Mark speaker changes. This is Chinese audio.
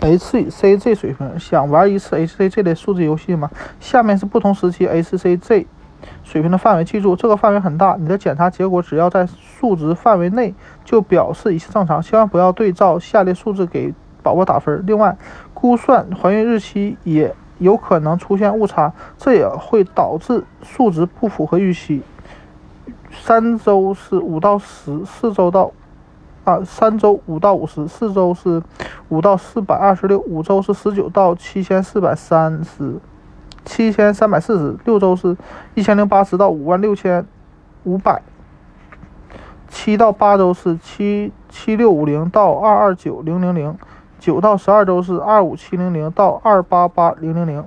Speaker 1: HCG 水平，想玩一次 HCG 的数字游戏吗？下面是不同时期 HCG 水平的范围，记住这个范围很大，你的检查结果只要在数值范围内，就表示一切正常，千万不要对照下列数字给宝宝打分。另外，估算怀孕日期也有可能出现误差，这也会导致数值不符合预期。三周是五到十，四周到。啊，三周五到五十，四周是五到四百二十六，五周是十九到七千四百三十，七千三百四十六周是一千零八十到五万六千五百，七到八周是七七六五零到二二九零零零，九到十二周是二五七零零到二八八零零零。